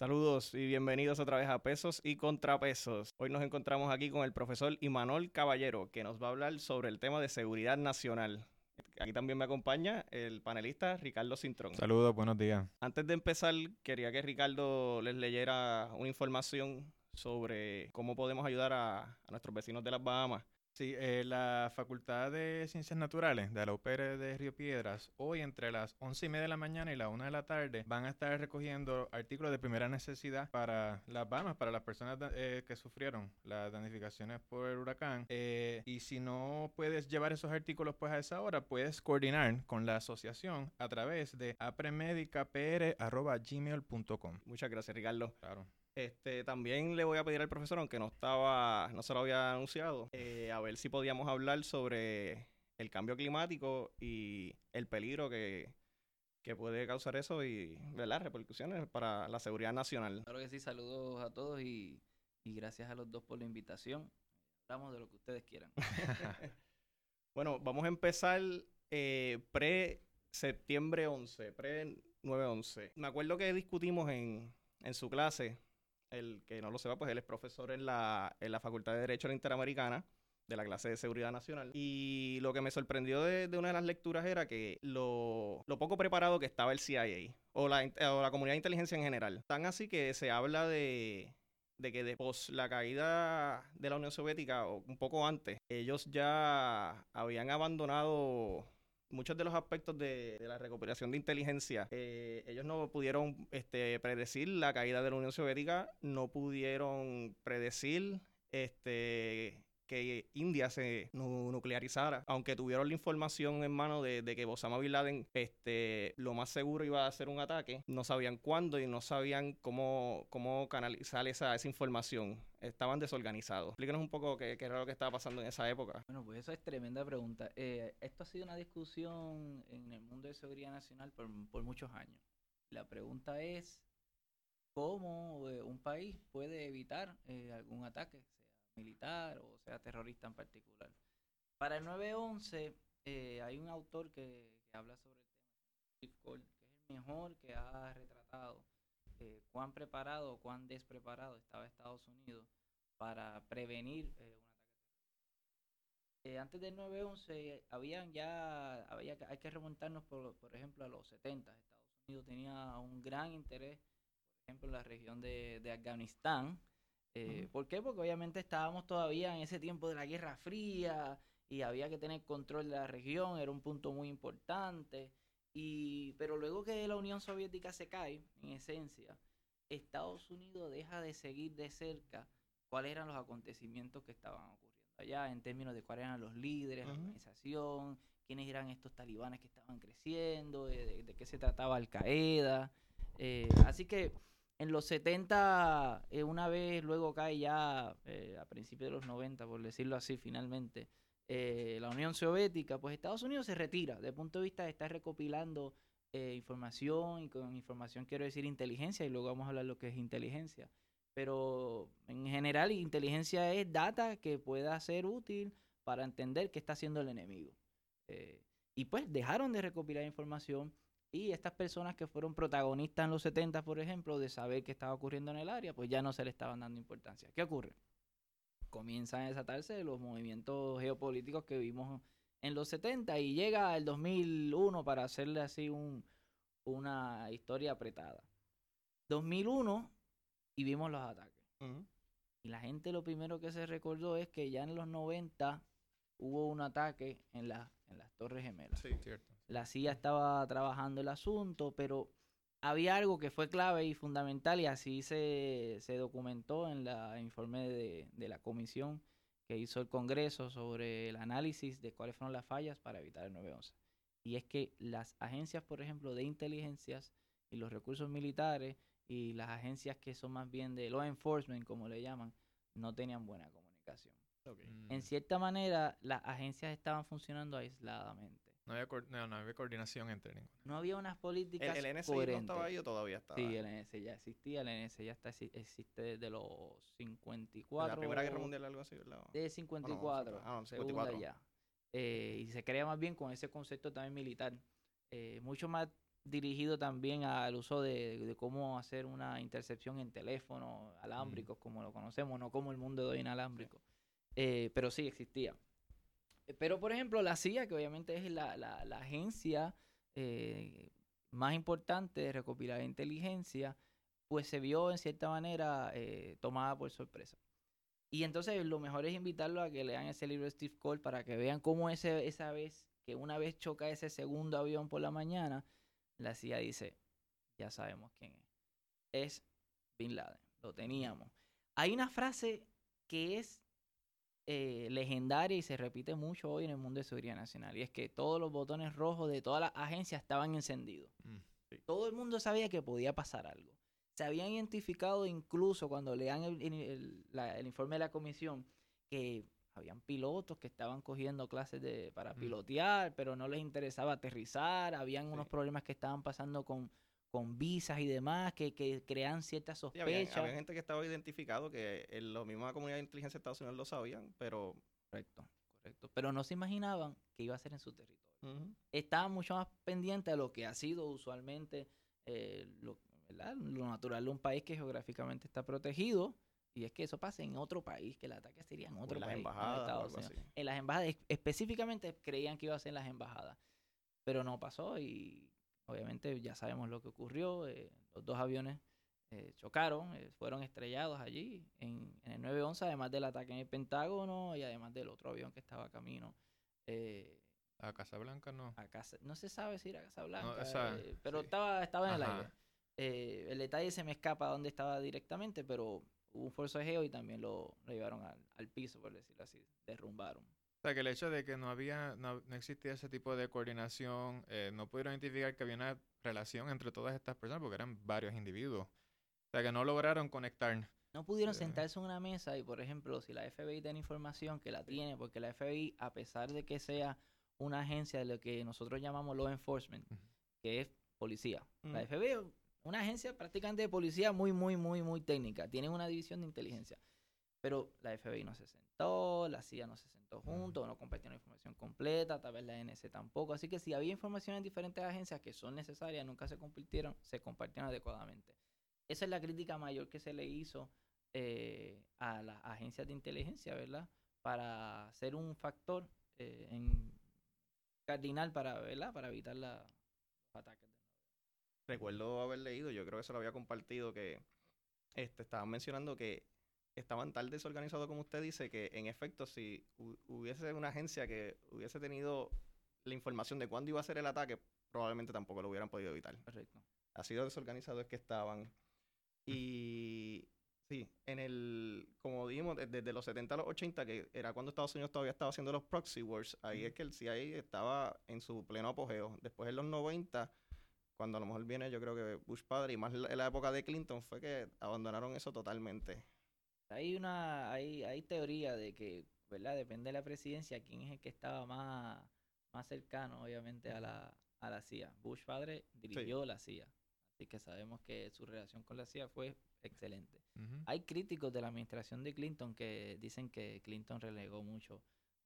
Saludos y bienvenidos otra vez a Pesos y Contrapesos. Hoy nos encontramos aquí con el profesor Imanol Caballero, que nos va a hablar sobre el tema de seguridad nacional. Aquí también me acompaña el panelista Ricardo Cintrón. Saludos, buenos días. Antes de empezar, quería que Ricardo les leyera una información sobre cómo podemos ayudar a, a nuestros vecinos de las Bahamas Sí, eh, la Facultad de Ciencias Naturales de la UPR de Río Piedras, hoy entre las once y media de la mañana y la una de la tarde, van a estar recogiendo artículos de primera necesidad para las Bahamas, para las personas eh, que sufrieron las danificaciones por el huracán. Eh, y si no puedes llevar esos artículos pues a esa hora, puedes coordinar con la asociación a través de apremedicapr.gmail.com. Muchas gracias, Ricardo. Claro. Este, también le voy a pedir al profesor, aunque no estaba, no se lo había anunciado, eh, a ver si podíamos hablar sobre el cambio climático y el peligro que, que puede causar eso y las repercusiones para la seguridad nacional. Claro que sí, saludos a todos y, y gracias a los dos por la invitación. Hablamos de lo que ustedes quieran. bueno, vamos a empezar eh, pre-septiembre 11, pre-9-11. Me acuerdo que discutimos en, en su clase el que no lo sepa, pues él es profesor en la, en la Facultad de Derecho Interamericana de la clase de Seguridad Nacional. Y lo que me sorprendió de, una de las lecturas era que lo, poco preparado que estaba el CIA o la, o la comunidad de inteligencia en general. Tan así que se habla de, de que después la caída de la Unión Soviética, o un poco antes, ellos ya habían abandonado muchos de los aspectos de, la recopilación de inteligencia, eh, ellos no pudieron este, predecir la caída de la Unión Soviética, no pudieron predecir este, que India se nuclearizara, aunque tuvieron la información en mano de, que Osama Bin Laden este, lo más seguro iba a hacer un ataque, no sabían cuándo y no sabían cómo, cómo canalizar esa, esa información. Estaban desorganizados. Explíquenos un poco qué, era lo que estaba pasando en esa época. Bueno, pues eso es tremenda pregunta. Eh, esto ha sido una discusión en el mundo de seguridad nacional por, por muchos años. La pregunta es, ¿cómo eh, un país puede evitar eh, algún ataque? Militar o sea terrorista en particular. Para el 911 eh, hay un autor que, habla sobre el tema, que es el mejor que ha retratado eh, cuán preparado o cuán despreparado estaba Estados Unidos para prevenir eh, un ataque terrorista. antes del 911 habían ya, había, hay que remontarnos por, por ejemplo a los 70. Estados Unidos tenía un gran interés, por ejemplo, en la región de, de Afganistán, eh, ¿Por qué? Porque obviamente estábamos todavía en ese tiempo de la Guerra Fría y había que tener control de la región, era un punto muy importante. Y, pero luego que la Unión Soviética se cae, en esencia, Estados Unidos deja de seguir de cerca cuáles eran los acontecimientos que estaban ocurriendo allá en términos de cuáles eran los líderes, la organización, quiénes eran estos talibanes que estaban creciendo, de, qué se trataba Al Qaeda. Eh, así que en los 70, eh, una vez luego cae ya eh, a principios de los 90, por decirlo así, finalmente, eh, la Unión Soviética, pues Estados Unidos se retira. Desde el punto de vista de estar recopilando información, y con información quiero decir inteligencia, y luego vamos a hablar lo que es inteligencia. Pero en general, inteligencia es data que pueda ser útil para entender qué está haciendo el enemigo. y pues dejaron de recopilar información y estas personas que fueron protagonistas en los 70, por ejemplo, de saber qué estaba ocurriendo en el área, pues ya no se le estaban dando importancia. ¿Qué ocurre? Comienzan a desatarse los movimientos geopolíticos que vimos en los 70 y llega el 2001 para hacerle así un, una historia apretada. 2001 y vimos los ataques. Y la gente lo primero que se recordó es que ya en los 90 hubo un ataque en, la, en las Torres Gemelas. Sí, cierto la CIA estaba trabajando el asunto, pero había algo que fue clave y fundamental y así se, se documentó en el informe de, de, la comisión que hizo el Congreso sobre el análisis de cuáles fueron las fallas para evitar el 9-11. Y es que las agencias, por ejemplo, de inteligencias y los recursos militares y las agencias que son más bien de law enforcement, como le llaman, no tenían buena comunicación. En mm. cierta manera, las agencias estaban funcionando aisladamente. No había, no, había coordinación entre ninguno. No había unas políticas ¿El, el NSI no estaba ahí o todavía estaba? Sí, el NSI ya existía. El NSI ya está, existe desde los 54. ¿La Primera Guerra Mundial algo así? ¿verdad? De 54. Ah, no, 54. ya. Eh, y se crea más bien con ese concepto también militar. Eh, mucho más dirigido también al uso de, de cómo hacer una intercepción en teléfonos alámbricos, como lo conocemos, no como el mundo de hoy inalámbrico. Eh, pero sí existía. Eh, Pero, por ejemplo, la CIA, que obviamente es la, la- agencia eh, más importante de recopilar inteligencia, pues se vio en cierta manera eh, tomada por sorpresa. Y entonces lo mejor es invitarlo a que lean ese libro de Steve Cole para que vean cómo ese, esa vez, que una vez choca ese segundo avión por la mañana, la CIA dice, ya sabemos quién es. Es Bin Laden, lo teníamos. Hay una frase que es eh, legendaria y se repite mucho hoy en el mundo de seguridad nacional, y es que todos los botones rojos de todas las agencias estaban encendidos. Mm. Todo el mundo sabía que podía pasar algo. Se habían identificado incluso cuando lean el, el- el- la- el informe de la comisión que habían pilotos que estaban cogiendo clases de, para Mm. pilotear, pero no les interesaba aterrizar, habían unos problemas que estaban pasando con, con visas y demás, que, que crean ciertas Sí, había, sospechas. había gente que estaba identificado que en la misma comunidad de inteligencia de Estados Unidos lo sabían, pero Correcto, correcto. Pero no se imaginaban que iba a ser en su territorio. estaban mucho más pendientes de lo que ha sido usualmente eh, lo, natural de un país que geográficamente está protegido. Y es que eso pasa en otro país, que el ataque sería en otro en país. embajadas. En las embajadas, es- específicamente creían que iba a ser en las embajadas. Pero no pasó y obviamente ya sabemos lo que ocurrió. eh, los dos aviones eh, chocaron, eh, fueron estrellados allí en, en el 911, además del ataque en el Pentágono y además del otro avión que estaba camino. eh, A Casablanca no. a casa, no se sabe si era Casablanca, esa- eh, pero sí. estaba, estaba en el aire. Eh, el detalle se me escapa dónde estaba directamente, pero hubo un forcejeo y también lo, lo llevaron al, al piso, por decirlo así, derrumbaron. O sea, que el hecho de que no había, no, no existía ese tipo de coordinación, eh, no pudieron identificar que había una relación entre todas estas personas porque eran varios individuos. O sea, que no lograron conectar. No pudieron Sí. sentarse en una mesa y, por ejemplo, si la FBI tiene información que la tiene, porque la FBI, a pesar de que sea una agencia de lo que nosotros llamamos law enforcement, que es policía. La Mm. FBI es una agencia prácticamente de policía muy, muy, muy, muy técnica. Tienen una división de inteligencia. Pero la FBI no se sentó, la CIA no se sentó juntos, no compartieron información completa, tal vez la NC tampoco. Así que si había información en diferentes agencias que son necesarias, nunca se compartieron, se compartieron adecuadamente. Esa es la crítica mayor que se le hizo eh, a las agencias de inteligencia, ¿verdad? Para ser un factor eh, en cardinal para, ¿verdad? Para evitar la- los ataques. Recuerdo haber leído, yo creo que se lo había compartido, que este, estaban mencionando que estaban tan desorganizados como usted dice, que en efecto, si hu- hubiese una agencia que hubiese tenido la información de cuándo iba a ser el ataque, probablemente tampoco lo hubieran podido evitar. Correcto. Así de desorganizados que estaban. Y sí, en el, como dijimos, de- desde los 70 a los 80, que era cuando Estados Unidos todavía estaba haciendo los proxy wars, ahí es que el CIA estaba en su pleno apogeo. Después en los 90, cuando a lo mejor viene yo creo que Bush padre y más la- en la época de Clinton, fue que abandonaron eso totalmente. Hay una, hay, hay teoría de que, ¿verdad? Depende de la presidencia, quién es el que estaba más, más cercano, obviamente, a la, a la CIA. Bush padre dirigió la CIA. Así que sabemos que su relación con la CIA fue excelente. Hay críticos de la administración de Clinton que dicen que Clinton relegó mucho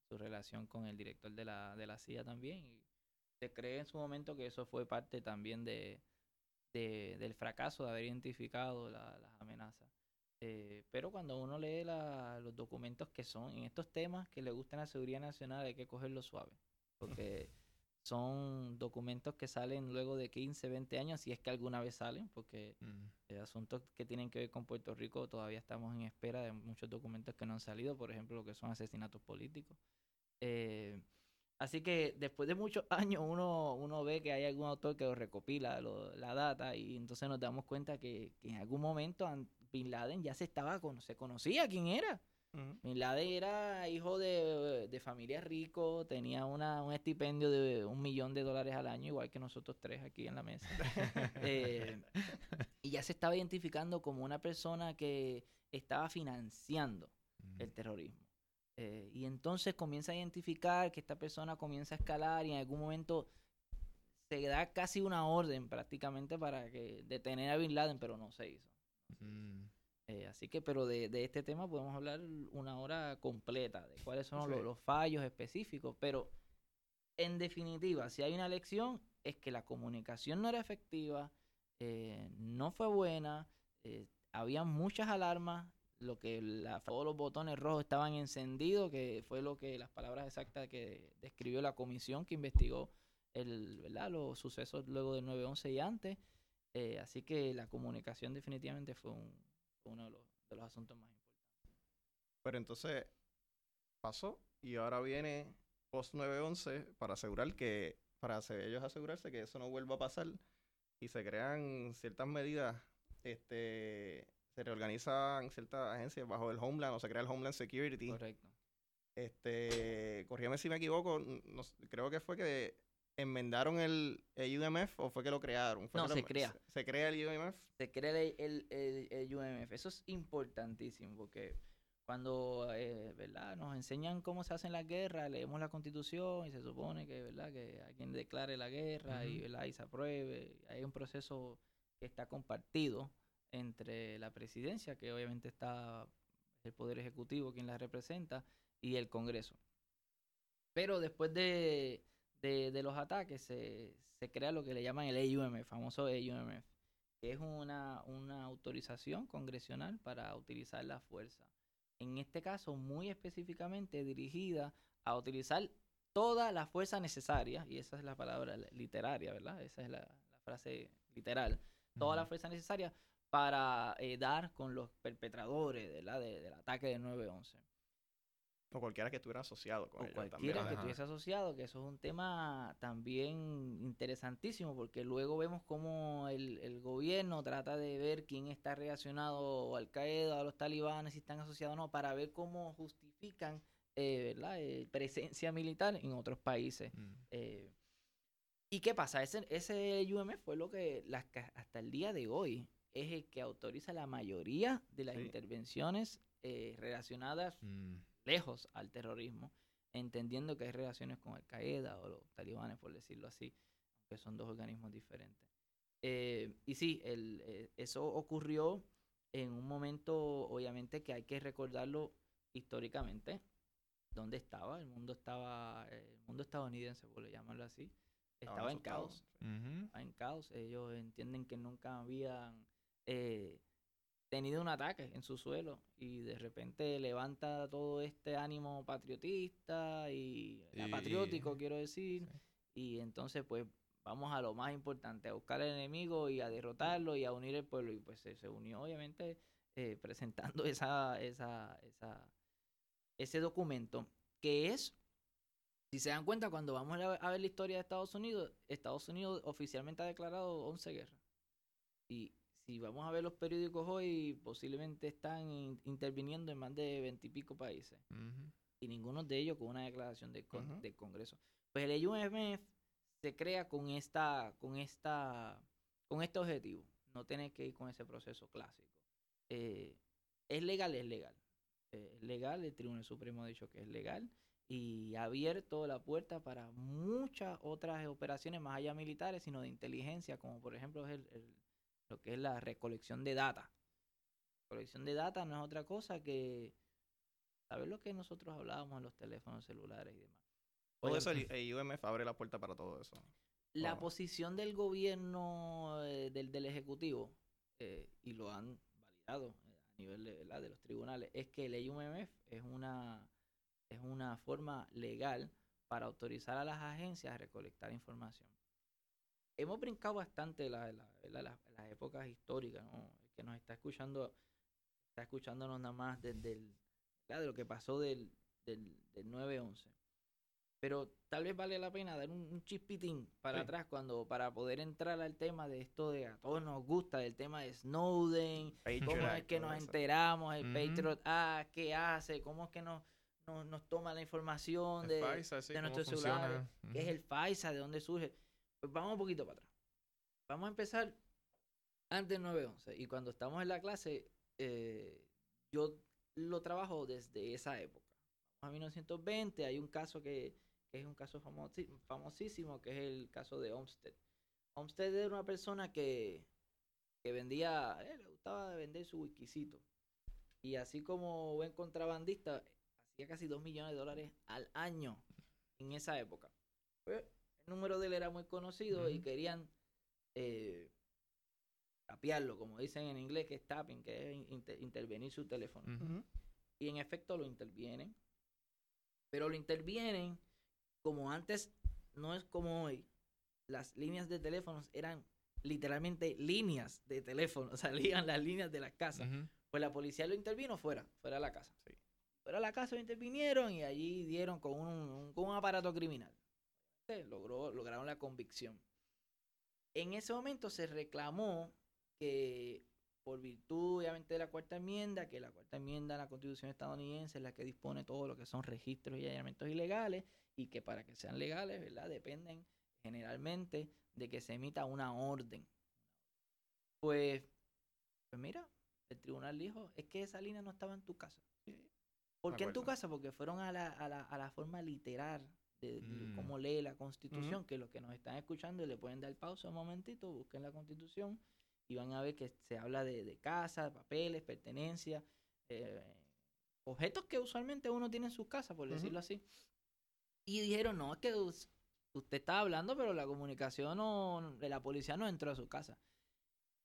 su relación con el director de la, de la CIA también. Y se cree en su momento que eso fue parte también de, de- del fracaso de haber identificado la- las amenazas. Eh, pero cuando uno lee la- los documentos que son en estos temas que le gustan la seguridad nacional hay que cogerlo suave. Porque son documentos que salen luego de 15, 20 años, si es que alguna vez salen, porque Mm. eh, asuntos que tienen que ver con Puerto Rico todavía estamos en espera de muchos documentos que no han salido, por ejemplo, lo que son asesinatos políticos. Eh, así que después de muchos años uno, uno ve que hay algún autor que recopila lo- la data y entonces nos damos cuenta que, que en algún momento an- Bin Laden ya se estaba cono- se conocía quién era. Bin Laden era hijo de, de familia rico, tenía una, un estipendio de un millón de dólares al año, igual que nosotros tres aquí en la mesa. Eh, y ya se estaba identificando como una persona que estaba financiando el terrorismo. Eh, y entonces comienza a identificar que esta persona comienza a escalar y en algún momento se da casi una orden prácticamente para que detener a Bin Laden, pero no se hizo. Mm. Eh, así que, pero de, de este tema podemos hablar una hora completa, de cuáles son los, Sí. los fallos específicos, pero en definitiva, si hay una lección, es que la comunicación no era efectiva, eh, no fue buena, eh, había muchas alarmas, lo que la, todos los botones rojos estaban encendidos, que fue lo que las palabras exactas que describió la comisión que investigó el, ¿verdad? los sucesos luego del 9-11 y antes. Así que la comunicación definitivamente fue, un, uno de los, de los asuntos más importantes. Pero entonces pasó y ahora viene post 911 para asegurar que, para hacer- ellos asegurarse que eso no vuelva a pasar y se crean ciertas medidas, este, se reorganizan ciertas agencias bajo el Homeland o se crea el Homeland Security. Correcto. Este, corrígeme si me equivoco, no creo que fue que enmendaron el, el UMF o fue que lo crearon. Fue No, que lo- se crea. Se, se crea el UMF. se crea el, el, el- UMF. Eso es importantísimo porque cuando eh, ¿verdad? nos enseñan cómo se hacen las guerras, leemos la constitución y se supone que, ¿verdad? que alguien declare la guerra y. ¿verdad? y se apruebe. Hay un proceso que está compartido entre la presidencia, que obviamente está el Poder Ejecutivo quien la representa, y el Congreso. Pero después de, de, de los ataques se, se crea lo que le llaman el AUMF, el famoso AUMF que es una, una autorización congresional para utilizar la fuerza. En este caso, muy específicamente dirigida a utilizar toda la fuerza necesaria, y esa es la palabra literaria, ¿verdad? Esa es la, la frase literal. Toda la fuerza necesaria para eh, dar con los perpetradores ¿verdad? de- del ataque del 9-11 O cualquiera que estuviera asociado con o ellos cualquiera también. que estuviese asociado, que eso es un tema también interesantísimo, porque luego vemos cómo el, el gobierno trata de ver quién está relacionado a Al Qaeda, a los talibanes, si están asociados o no, para ver cómo justifican eh, ¿verdad? Eh, presencia militar en otros países. Mm. Eh, ¿Y qué pasa? Ese, ese UMF fue lo que las, hasta el día de hoy es el que autoriza la mayoría de las Sí. intervenciones eh, relacionadas Mm. Lejos al terrorismo, entendiendo que hay relaciones con Al Qaeda o los talibanes, por decirlo así, que son dos organismos diferentes. Eh, y sí, el, eh, eso ocurrió en un momento, obviamente, que hay que recordarlo históricamente, dónde estaba, el mundo estaba, el mundo estadounidense, por llamarlo así, estaba en caos Ujú. estaba en caos. Ellos entienden que nunca habían eh, tenido un ataque en su suelo y de repente levanta todo este ánimo patriotista y, Y- patriótico, quiero decir, sí. y entonces pues vamos a lo más importante, a buscar al enemigo y a derrotarlo y a unir el pueblo y pues se, se unió obviamente eh, presentando esa, esa, esa, ese documento que es si se dan cuenta, cuando vamos a a ver la historia de Estados Unidos, Estados Unidos oficialmente ha declarado 11 guerras. Y si vamos a ver los periódicos hoy, posiblemente están in- interviniendo en más de 20 y pico países. Y ninguno de ellos con una declaración del, con- del Congreso. Pues el UMF se crea con esta, con esta, con este objetivo. No tener que ir con ese proceso clásico. Eh, es legal, es legal. Eh, es legal, el Tribunal Supremo ha dicho que es legal y ha abierto la puerta para muchas otras operaciones más allá militares, sino de inteligencia, como por ejemplo es el- el- lo que es la recolección de data. Recolección de data no es otra cosa que saber lo que nosotros hablábamos en los teléfonos celulares y demás. Todo eso, el, UMF abre la puerta para todo eso. la posición del gobierno, eh, del, del Ejecutivo, eh, y lo han validado eh, a nivel de, de los tribunales, es que el UMF es una, es una forma legal para autorizar a las agencias a recolectar información. Hemos brincado bastante la- la- ¿verdad? las, épocas históricas, ¿no? El que nos está escuchando, está escuchándonos nada más desde el, de lo que pasó del, del, del 9-11 pero tal vez vale la pena dar un, un chispitín para Sí. atrás cuando para poder entrar al tema de esto de a todos nos gusta del tema de Snowden Patriot cómo es que nos eso. enteramos el. Patriot Act qué hace cómo es que nos nos, nos toma la información El de, FISA, sí, de funciona. celulares qué es el FISA de dónde surge pues vamos un poquito para atrás vamos a empezar antes del 911 y cuando estamos en la clase eh, yo lo trabajo desde esa época a 1920 hay un caso que es un caso famosísimo, que es el caso de Olmsted. Olmsted era una persona que, que vendía, eh, le gustaba vender su whiskycito. Y así como buen contrabandista, hacía casi 2 millones de dólares al año en esa época. El número de él era muy conocido y querían eh, tapearlo, como dicen en inglés, que es tapping, que es inter- intervenir su teléfono. Y en efecto lo intervienen. Pero lo intervienen como antes, no es como hoy. Las líneas de teléfonos eran literalmente líneas de teléfono, salían las líneas de las casas. Pues la policía lo intervino fuera, fuera de la casa. Sí. Fuera de la casa lo intervinieron y allí dieron con un, un- con un aparato criminal. Logró, lograron la convicción. En ese momento se reclamó que por virtud obviamente de la cuarta enmienda, que la cuarta enmienda de la constitución estadounidense es la que dispone todo lo que son registros y allanamientos ilegales y que para que sean legales, ¿verdad? Dependen generalmente de que se emita una orden. Pues, pues mira, el tribunal dijo, es que esa línea no estaba en tu casa. ¿Por qué en tu casa? Porque fueron a la, a la, a la forma literal de, Mm. cómo lee la constitución, que los que nos están escuchando le pueden dar pausa un momentito, busquen la constitución y van a ver que se habla de, de casa, papeles, pertenencias, eh, objetos que usualmente uno tiene en sus casas, por decirlo así. Y dijeron, no, es que us- usted está hablando, pero la comunicación no, de la policía no entró a su casa.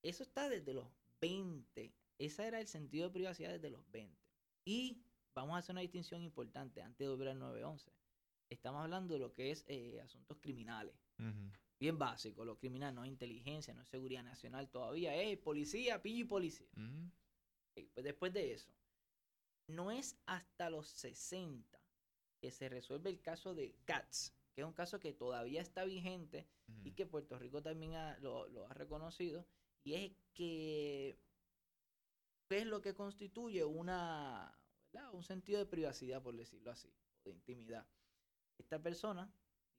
Eso está desde los 20. Ese era el sentido de privacidad desde los 20. Y vamos a hacer una distinción importante antes de volver al 911. Estamos hablando de lo que es eh, asuntos criminales. Bien básico, lo criminal no es inteligencia, no es seguridad nacional todavía, es policía, pillo y policía. Ok, pues después de eso, no es hasta los 60 que se resuelve el caso de Katz, que es un caso que todavía está vigente y que Puerto Rico también ha- lo, lo ha reconocido, y es que es lo que constituye una, ¿verdad? un sentido de privacidad, por decirlo así, o de intimidad. Esta persona,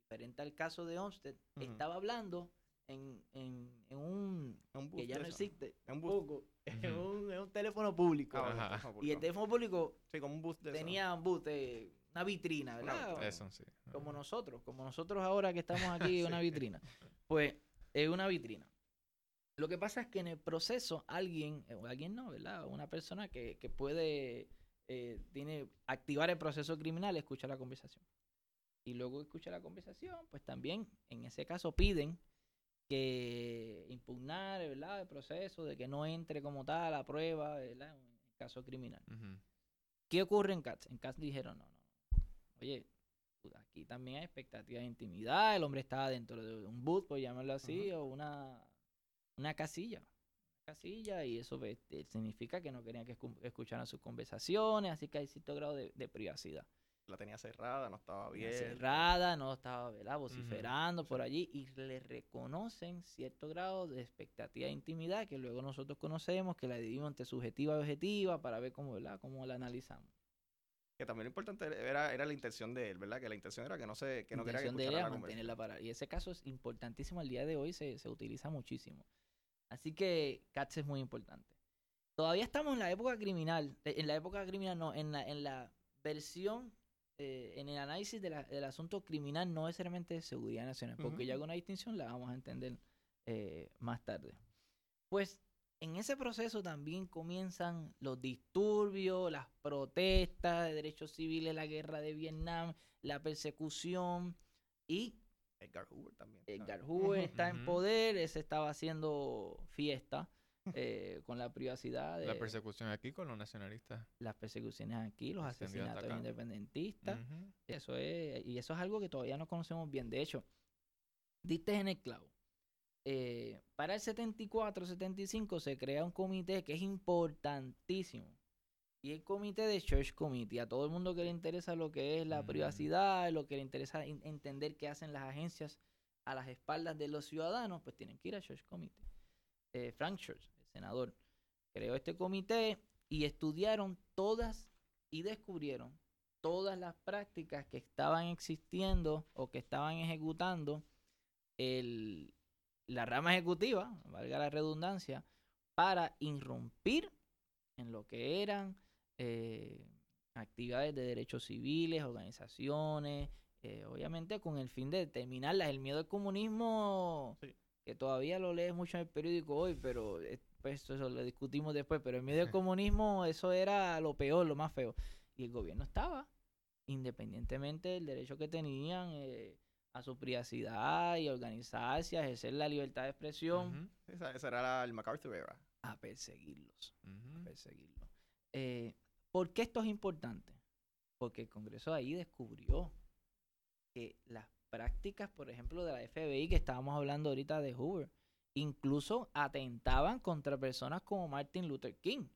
diferente al caso de Olmsted, estaba hablando en, en, en un que ya no existe, un bus. poco, en un, en un teléfono público. Ah, Ajá. y el teléfono público Sí, como un bus de eso. tenía un boot, eh, una vitrina, ¿verdad? Eso, sí. como nosotros, como nosotros ahora que estamos aquí en una vitrina. Pues es una vitrina. Lo que pasa es que en el proceso alguien, eh, o alguien no, ¿verdad? Una persona que, que puede, eh, tiene, activar el proceso criminal, escucha la conversación. Y luego escucha la conversación, pues también en ese caso piden que impugnar, ¿verdad? El proceso de que no entre como tal a prueba, ¿verdad? En el caso criminal. ¿Qué ocurre en Cats? En Cats dijeron, no, no. Oye, aquí también hay expectativa de intimidad. El hombre estaba dentro de un boot, por llamarlo así, o una, una casilla. Casilla, y eso pues, significa que no querían que escu- escucharan sus conversaciones, así que hay cierto grado de, de privacidad. La tenía cerrada, no estaba bien. Cerrada, no estaba ¿verdad? vociferando por allí, y le reconocen cierto grado de expectativa de intimidad que luego nosotros conocemos, que la dividimos entre subjetiva y objetiva para ver cómo, ¿verdad? cómo la analizamos. Que también lo importante era, era la intención de él, ¿verdad? Que la intención era que no se que no quería que de ella la mantenerla para. Y ese caso es importantísimo al día de hoy, se, se utiliza muchísimo. Así que CATS es muy importante. Todavía estamos en la época criminal, eh, en la época criminal no, en la, en la versión, eh, en el análisis de la- del asunto criminal, no necesariamente de seguridad nacional, porque ya con una distinción la vamos a entender eh, más tarde. Pues en ese proceso también comienzan los disturbios, las protestas de derechos civiles, la guerra de Vietnam, la persecución y Edgar Hoover también. Edgar. Hoover está en poder, se estaba haciendo fiesta eh, con la privacidad de La persecución aquí con los nacionalistas. las persecuciones aquí, los asesinatos independentistas. Ujú. Eso es, y eso es algo que todavía no conocemos bien. De hecho, diste en el clavo. Eh, para el 74, 75 se crea un comité que es importantísimo. Y el comité de Church Committee, a todo el mundo que le interesa lo que es la privacidad, lo que le interesa en- entender qué hacen las agencias a las espaldas de los ciudadanos, pues tienen que ir a Church Committee. Eh, Frank Church, el senador, creó este comité y estudiaron todas y descubrieron todas las prácticas que estaban existiendo o que estaban ejecutando la rama ejecutiva, valga la redundancia, para irrumpir en lo que eran eh, actividades de derechos civiles, organizaciones, eh, obviamente con el fin de determinarlas. El miedo al comunismo, Sí. Que todavía lo lees mucho en el periódico hoy, pero eh, pues eso lo discutimos después, pero el miedo al comunismo, eso era lo peor, lo más feo. Y el gobierno estaba, independientemente del derecho que tenían, eh, a su privacidad y organizarse, a ejercer la libertad de expresión, Ujú, Esa, esa era la- el MacArthur era. a perseguirlos. a perseguirlos. Eh, ¿Por qué esto es importante? Porque el Congreso ahí descubrió que las prácticas, por ejemplo, de la FBI que estábamos hablando ahorita de Hoover, incluso atentaban contra personas como Martin Luther King,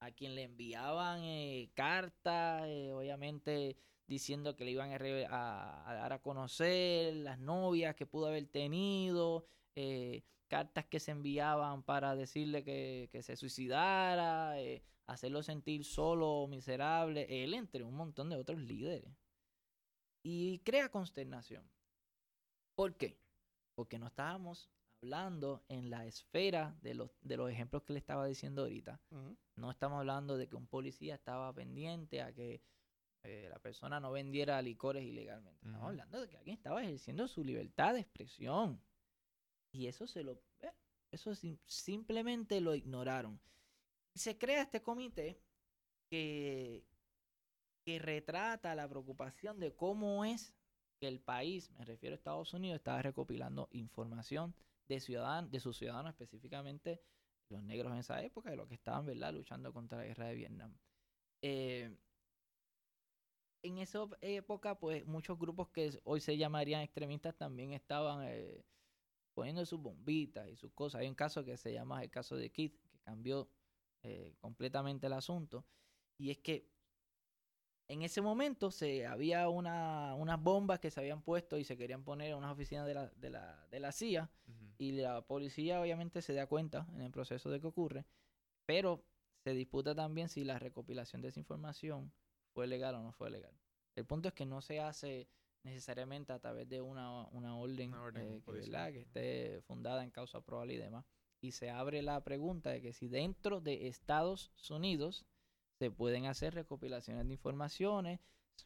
a quien le enviaban eh, cartas, eh, obviamente diciendo que le iban a, a dar a conocer las novias que pudo haber tenido, eh, cartas que se enviaban para decirle que, que se suicidara, eh, hacerlo sentir solo, miserable, él entre un montón de otros líderes. Y crea consternación. ¿Por qué? Porque no estábamos hablando en la esfera de los, de los ejemplos que le estaba diciendo ahorita. No estamos hablando de que un policía estaba pendiente a que eh, la persona no vendiera licores ilegalmente. Estamos hablando de que alguien estaba ejerciendo su libertad de expresión. Y eso se lo. eh, eso sim- simplemente lo ignoraron. Se crea este comité que, que retrata la preocupación de cómo es que el país, me refiero a Estados Unidos, estaba recopilando información de, ciudadan de sus ciudadanos, específicamente los negros en esa época, de los que estaban ¿verdad? luchando contra la guerra de Vietnam. Eh, en esa época, pues muchos grupos que hoy se llamarían extremistas también estaban eh, poniendo sus bombitas y sus cosas. Hay un caso que se llama el caso de Keith, que cambió eh, completamente el asunto. Y es que en ese momento se había una, unas bombas que se habían puesto y se querían poner en unas oficinas de la, de la, de la CIA. Y la policía obviamente se da cuenta en el proceso de que ocurre, pero se disputa también si la recopilación de esa información fue legal o no fue legal. El punto es que no se hace necesariamente a través de una, una orden, Una orden eh, que, que esté fundada en causa probable y demás. Y se abre la pregunta de que si dentro de Estados Unidos se pueden hacer recopilaciones de informaciones,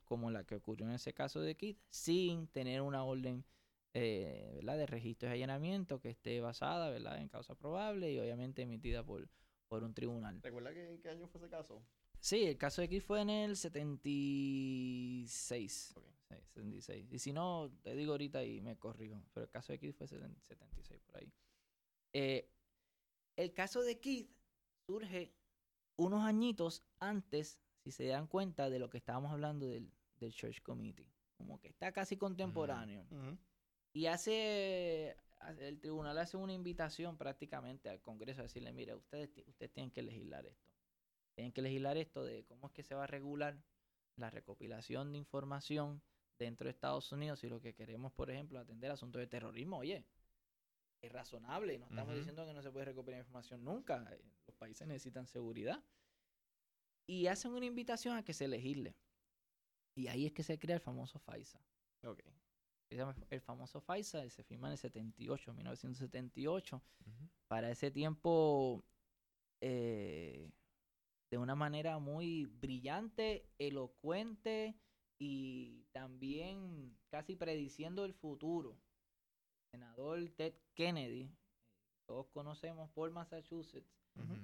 como la que ocurrió en ese caso de Kit, sin tener una orden eh, ¿verdad? de registro y allanamiento que esté basada ¿verdad? en causa probable y obviamente emitida por, por un tribunal. ¿Recuerda que, en qué año fue ese caso? Sí, el caso de Kit fue en el 76. Ok. Sí, 76. Y si no, te digo ahorita y me corrijo. Pero el caso de Kid fue 70 76 por ahí. Eh, el caso de Kid surge unos añitos antes, si se dan cuenta, de lo que estábamos hablando del, del Church Committee. Como que está casi contemporáneo. Y hace, el tribunal hace una invitación prácticamente al Congreso a decirle, mire, ustedes, ustedes tienen que legislar esto. Tienen que legislar esto de cómo es que se va a regular la recopilación de información dentro de Estados Unidos si lo que queremos, por ejemplo, atender asuntos de terrorismo, oye, es razonable, no estamos diciendo que no se puede recopilar información nunca, eh, los países necesitan seguridad. Y hacen una invitación a que se legisle. Y ahí es que se crea el famoso FISA Ok. se llama el famoso FISA, y se firma en el 78, 1978. Ujú. Para ese tiempo, eh, de una manera muy brillante, elocuente y también casi prediciendo el futuro. Senador Ted Kennedy, eh, todos conocemos por Massachusetts,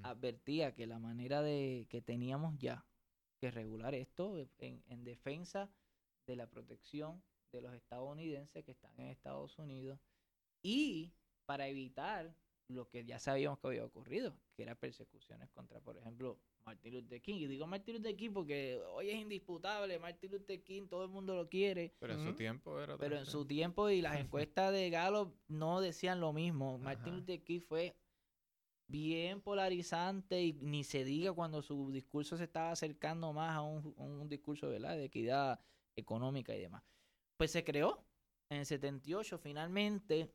advertía que la manera de que teníamos ya que regular esto en, en defensa de la protección de los estadounidenses que están en Estados Unidos y para evitar lo que ya sabíamos que había ocurrido, que eran persecuciones contra, por ejemplo, Martin Luther King. Y digo Martin Luther King porque hoy es indisputable, Martin Luther King todo el mundo lo quiere, Pero en su tiempo era pero en su tiempo y las encuestas de Gallup no decían lo mismo. Martin Ajá. Luther King fue bien polarizante y ni se diga cuando su discurso se estaba acercando más a un, a un discurso ¿verdad? de equidad económica y demás. Pues se creó en el 78 finalmente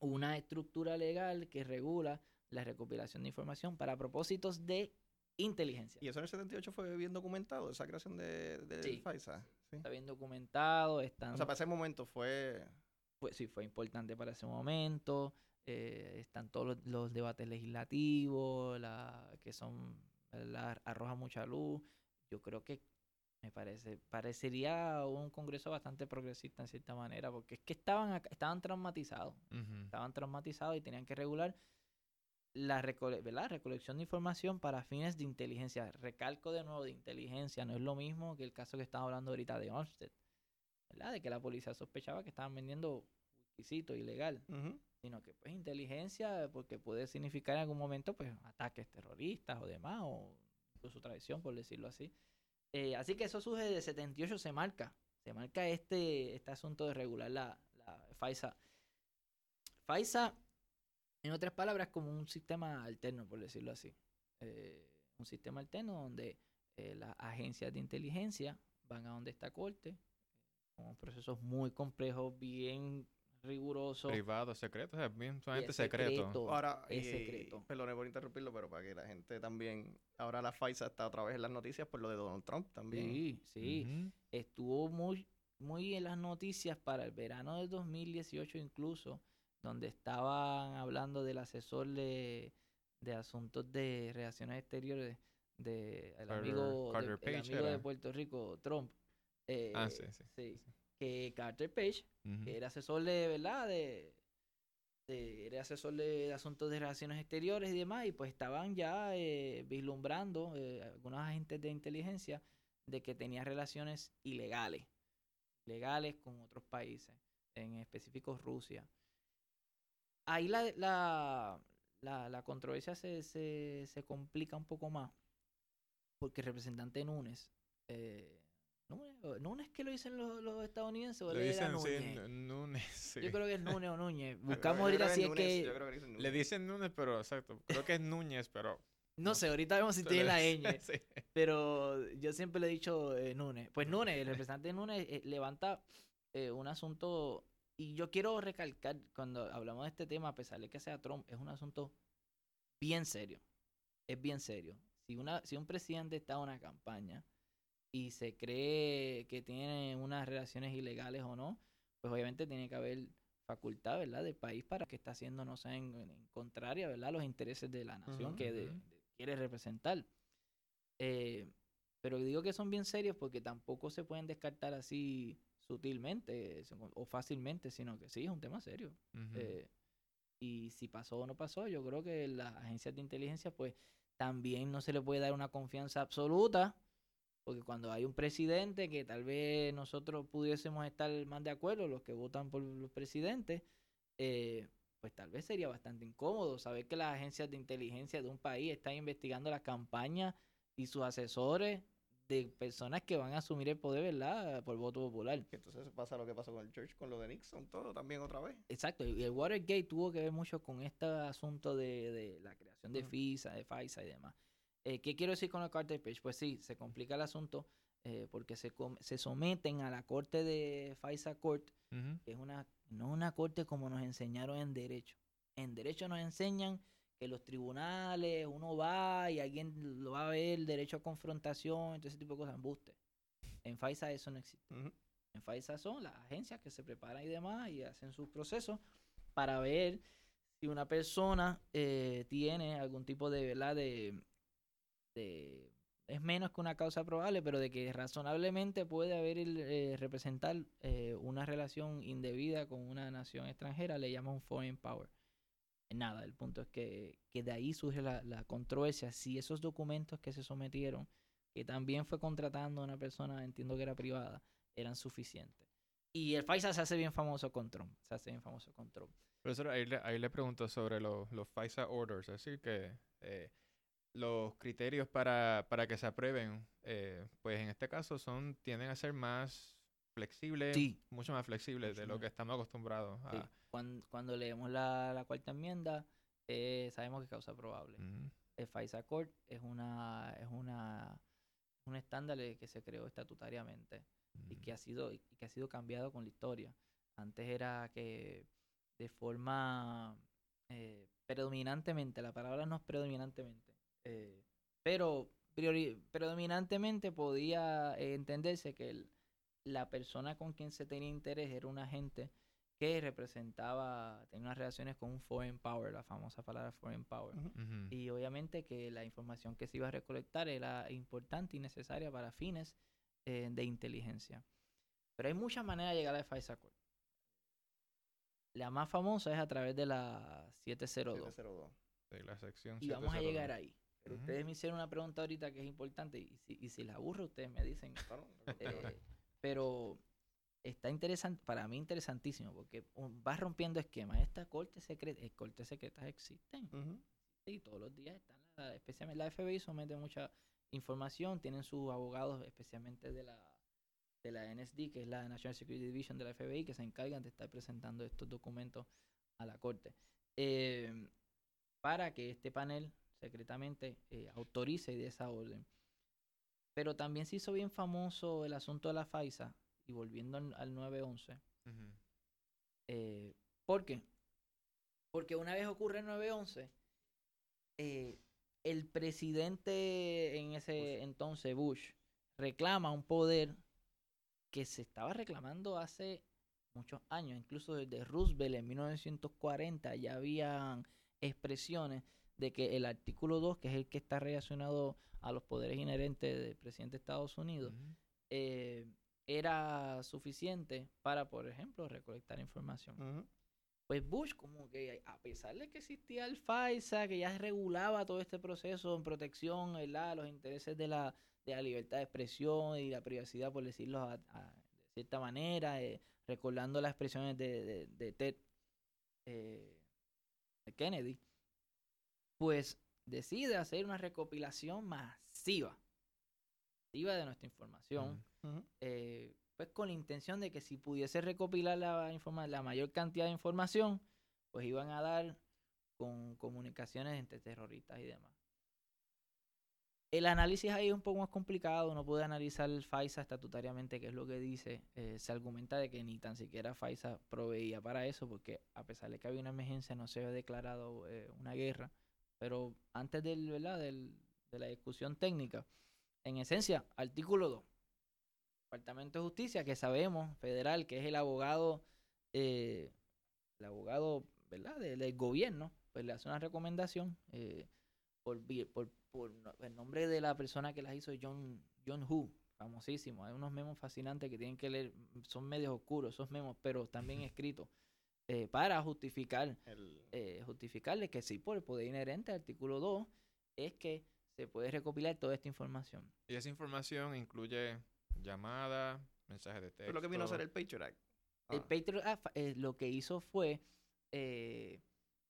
una estructura legal que regula la recopilación de información para propósitos de inteligencia. Y eso en el 78 fue bien documentado, esa creación de, Sí. FISA. Sí. Está bien documentado, están O sea, para ese momento fue... pues sí fue importante para ese momento. eh, están todos los, los debates legislativos, la, que son, ¿verdad? arroja mucha luz. Yo creo que me parece, parecería un congreso bastante progresista en cierta manera, porque es que estaban, acá- estaban traumatizados, estaban traumatizados y tenían que regular la recole- ¿verdad? recolección de información para fines de inteligencia. Recalco de nuevo de inteligencia, no es lo mismo que el caso que estamos hablando ahorita de Olmsted. ¿verdad? De que la policía sospechaba que estaban vendiendo whiskycito ilegal, sino que pues inteligencia, porque puede significar en algún momento pues ataques terroristas o demás, o incluso traición, por decirlo así. Eh, así que eso surge de 78, se marca, se marca este, este asunto de regular la, la FISA. FISA, en otras palabras, es como un sistema alterno, por decirlo así. Eh, un sistema alterno donde eh, las agencias de inteligencia van a donde está corte, con procesos muy complejos, bien rigurosos. Privado, secreto, o sea, bien es secreto. secreto. Ahora, es y- secreto. Perdone por interrumpirlo, pero para que la gente también. Ahora la FISA está otra vez en las noticias por lo de Donald Trump también. Sí, sí. Estuvo muy, muy en las noticias para el verano del 2018 incluso, donde estaban hablando del asesor de, de asuntos de relaciones exteriores de el Carter- amigo, de, el amigo de. Puerto Rico, Trump. Eh, Ah, sí, sí, sí. Que Carter Page que era asesor de, ¿verdad? De, de- era asesor de asuntos de relaciones exteriores y demás, y pues estaban ya eh, vislumbrando eh, algunos agentes de inteligencia de que tenía relaciones ilegales, legales con otros países, en específico Rusia. Ahí la, la, la, la controversia se, se, se complica un poco más, porque el representante Núñez, eh, Núñez, que lo dicen los, los estadounidenses o era dicen sí, Núñez? Sí. Yo creo que es Núñez o Núñez. Buscamos ahorita si es Núñez, que. yo creo que dicen Le dicen Núñez, pero exacto. Creo que es Núñez, pero. No sé, ahorita vemos si tiene la ñ. sí. Pero yo siempre le he dicho eh, Núñez. Pues Núñez, el representante Núñez eh, levanta eh, un asunto. Y yo quiero recalcar, cuando hablamos de este tema, a pesar de que sea Trump, es un asunto bien serio. Es bien serio. Si, una, si un presidente está en una campaña y se cree que tiene unas relaciones ilegales o no, pues obviamente tiene que haber facultad, ¿verdad?, del país para que está haciendo no sea en, en contraria, ¿verdad?, a los intereses de la nación que de- ujú. de- quiere representar. Eh, pero digo que son bien serios porque tampoco se pueden descartar así sutilmente o fácilmente, sino que sí, es un tema serio. Eh, y si pasó o no pasó, yo creo que las agencias de inteligencia, pues también no se le puede dar una confianza absoluta, porque cuando hay un presidente que tal vez nosotros pudiésemos estar más de acuerdo, los que votan por los presidentes, eh, pues tal vez sería bastante incómodo saber que las agencias de inteligencia de un país están investigando las campañas y sus asesores de personas que van a asumir el poder, ¿verdad? Por voto popular. Entonces pasa lo que pasó con el Church, con lo de Nixon, todo también otra vez. Exacto, y el Watergate tuvo que ver mucho con este asunto de, de la creación de. FISA, de FISA y demás. Eh, ¿Qué quiero decir con la Carter Page? Pues sí, se complica el asunto eh, porque se, com- se someten a la corte de FISA Court, que es una, no una corte como nos enseñaron en derecho. En derecho nos enseñan que los tribunales, uno va y alguien lo va a ver, derecho a confrontación, todo ese tipo de cosas, embuste. En FISA eso no existe. En FISA son las agencias que se preparan y demás y hacen sus procesos para ver si una persona eh, tiene algún tipo de, ¿verdad? De, de- es menos que una causa probable, pero de que razonablemente puede haber el, eh, representar eh, una relación indebida con una nación extranjera, le llaman un foreign power. Nada, el punto es que, que de ahí surge la, la controversia. Si esos documentos que se sometieron, que también fue contratando a una persona, entiendo que era privada, eran suficientes. Y el FISA se hace bien famoso con Trump. Se hace bien famoso con Trump. Profesor, ahí le, ahí le pregunto sobre los, los FISA orders, es decir, que eh, los criterios para, para que se aprueben, eh, pues en este caso son tienden a ser más flexibles, Sí. mucho más flexibles de Mucho lo más. que estamos acostumbrados Sí. Cuando, cuando leemos la, la cuarta enmienda, eh, sabemos que es causa probable. Ujú. El FISA Court es una es una un estándar que se creó estatutariamente y que ha sido y que ha sido cambiado con la historia. Antes era que de forma eh, predominantemente, la palabra no es predominantemente, eh, pero priori- predominantemente podía eh, entenderse que el- la persona con quien se tenía interés era un agente que representaba, tenía unas relaciones con un foreign power, la famosa palabra foreign power. Y obviamente que la información que se iba a recolectar era importante y necesaria para fines eh, de inteligencia. Pero hay muchas maneras de llegar a FISA Court. La más famosa es a través de la 702. 702. Sí, la sección Y vamos a 702. llegar ahí. Pero ustedes me hicieron una pregunta ahorita que es importante y si, y si la aburro ustedes me dicen. Eh, pero está interesante, para mí interesantísimo, porque vas rompiendo esquemas. Estas cortes secretas, eh, cortes secretas existen. Ujú. Y todos los días están, la- especialmente la FBI somete mucha información, tienen sus abogados, especialmente de la de la NSD, que es la National Security Division de la FBI, que se encargan de estar presentando estos documentos a la corte. Eh, para que este panel secretamente eh, autorice y dé esa orden. Pero también se hizo bien famoso el asunto de la FISA, y volviendo al, al 911, Ujú. eh, ¿Por qué? Porque una vez ocurre el 9-11, eh, el presidente en ese entonces, Bush, reclama un poder que se estaba reclamando hace muchos años, incluso desde Roosevelt en 1940 ya habían expresiones de que el artículo 2, que es el que está relacionado a los poderes inherentes del presidente de Estados Unidos, eh, era suficiente para, por ejemplo, recolectar información. Pues Bush, como que a pesar de que existía el FISA, que ya regulaba todo este proceso en protección, ¿verdad? los intereses de la, de la libertad de expresión y la privacidad, por decirlo a- a- de cierta manera, eh, recordando las expresiones de, de- de Ted eh, de Kennedy, pues decide hacer una recopilación masiva, masiva de nuestra información Eh, pues con la intención de que si pudiese recopilar la, mayor cantidad de información, pues iban a dar con comunicaciones entre terroristas y demás. El análisis ahí es un poco más complicado, no puede analizar FISA estatutariamente, que es lo que dice. Eh, se argumenta de que ni tan siquiera FISA proveía para eso, porque a pesar de que había una emergencia, no se había declarado eh, una guerra. Pero antes. Del, de la discusión técnica, en esencia, artículo 2. Departamento de Justicia, que sabemos, federal, que es el abogado, eh, el abogado, ¿verdad?, de- del gobierno, pues le hace una recomendación eh, por, el nombre de la persona que las hizo, John, John Hu, famosísimo. Hay unos memos fascinantes que tienen que leer, son medios oscuros esos memos, pero también escritos, eh, para justificar El- eh, justificarle que sí, por el poder inherente, artículo 2, es que se puede recopilar toda esta información. Y esa información incluye llamadas, mensajes de texto. fue lo que vino a ser el Patriot Act. El Ah, Patriot Act fa- eh, lo que hizo fue eh,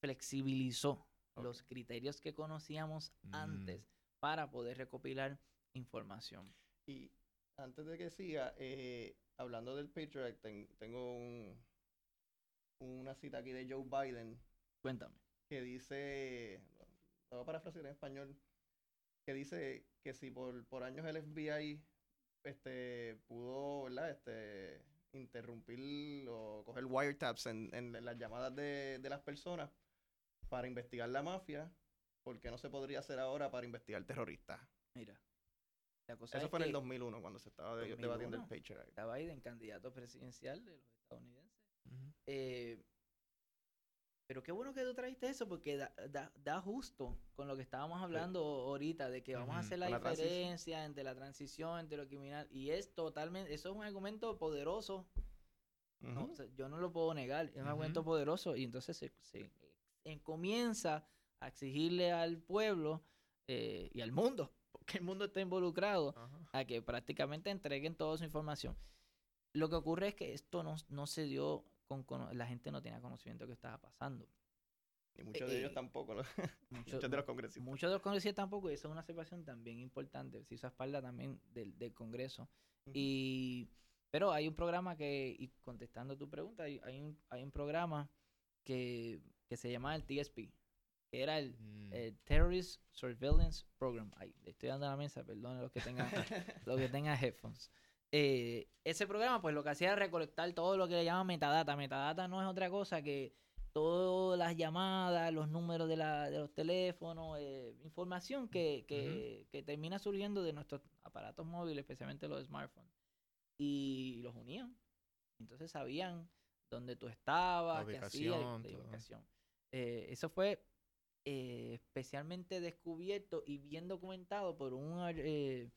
flexibilizó los criterios que conocíamos Mm. antes para poder recopilar información. Y antes de que siga, eh, hablando del Patriot Act, ten- tengo un, una cita aquí de Joe Biden Cuéntame. que dice, lo voy a parafrasear en español, que dice que si por, por años el FBI este, pudo, ¿verdad? Este, interrumpir o coger wiretaps en, en las llamadas de, de las personas para investigar la mafia, ¿por qué no se podría hacer ahora para investigar terroristas? Mira. La cosa Eso es fue en el que 2001 cuando se estaba de- debatiendo el 2001. Patriot Act. está Biden, candidato presidencial de los estadounidenses. Eh, pero qué bueno que tú trajiste eso porque da, da, da justo con lo que estábamos hablando ahorita de que vamos a hacer la transición. diferencia entre la transición, entre lo criminal y es totalmente, eso es un argumento poderoso, ¿no? Ujú. O sea, yo no lo puedo negar, es un argumento poderoso y entonces se, se- eh, comienza a exigirle al pueblo eh, y al mundo, porque el mundo está involucrado, a que prácticamente entreguen toda su información. Lo que ocurre es que esto no, no se dio con, cono- la gente no tenía conocimiento de que estaba pasando. Y muchos de Eh, ellos tampoco, ¿no? Mucho- muchos de los congresistas. muchos de los congresistas tampoco, y eso es una separación también importante, se hizo a espalda también del, del Congreso. Ujú. Y, pero hay un programa que, y contestando tu pregunta, hay, hay un, hay un programa que, que se llama el TSP, que era el, Mm. el Terrorist Surveillance Program. Ay, le estoy dando a la mesa, perdón los que tengan, los que tengan headphones. Eh, ese programa, pues lo que hacía era recolectar todo lo que le llaman metadata. Metadata no es otra cosa que todas las llamadas, los números de, la, de los teléfonos, eh, información que, que, que termina surgiendo de nuestros aparatos móviles, especialmente los smartphones. Y los unían. Entonces sabían dónde tú estabas, qué hacías. Eh, eso fue eh, especialmente descubierto y bien documentado por un